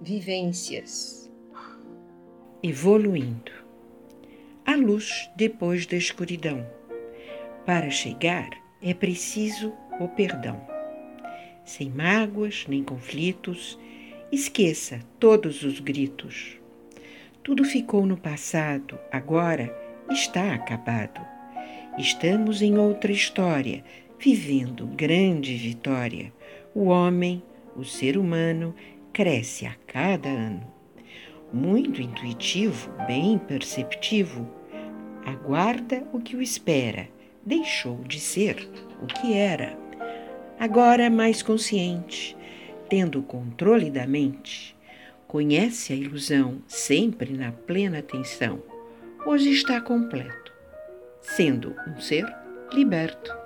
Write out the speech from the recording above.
vivências. Evoluindo. A luz depois da escuridão. Para chegar é preciso o perdão. Sem mágoas nem conflitos, esqueça todos os gritos. Tudo ficou no passado, agora está acabado. Estamos em outra história, vivendo grande vitória. O homem, o ser humano, cresce a cada ano. Muito intuitivo, bem perceptivo, aguarda o que o espera, deixou de ser o que era. Agora mais consciente, tendo o controle da mente, conhece a ilusão sempre na plena atenção. Hoje está completo, sendo um ser liberto.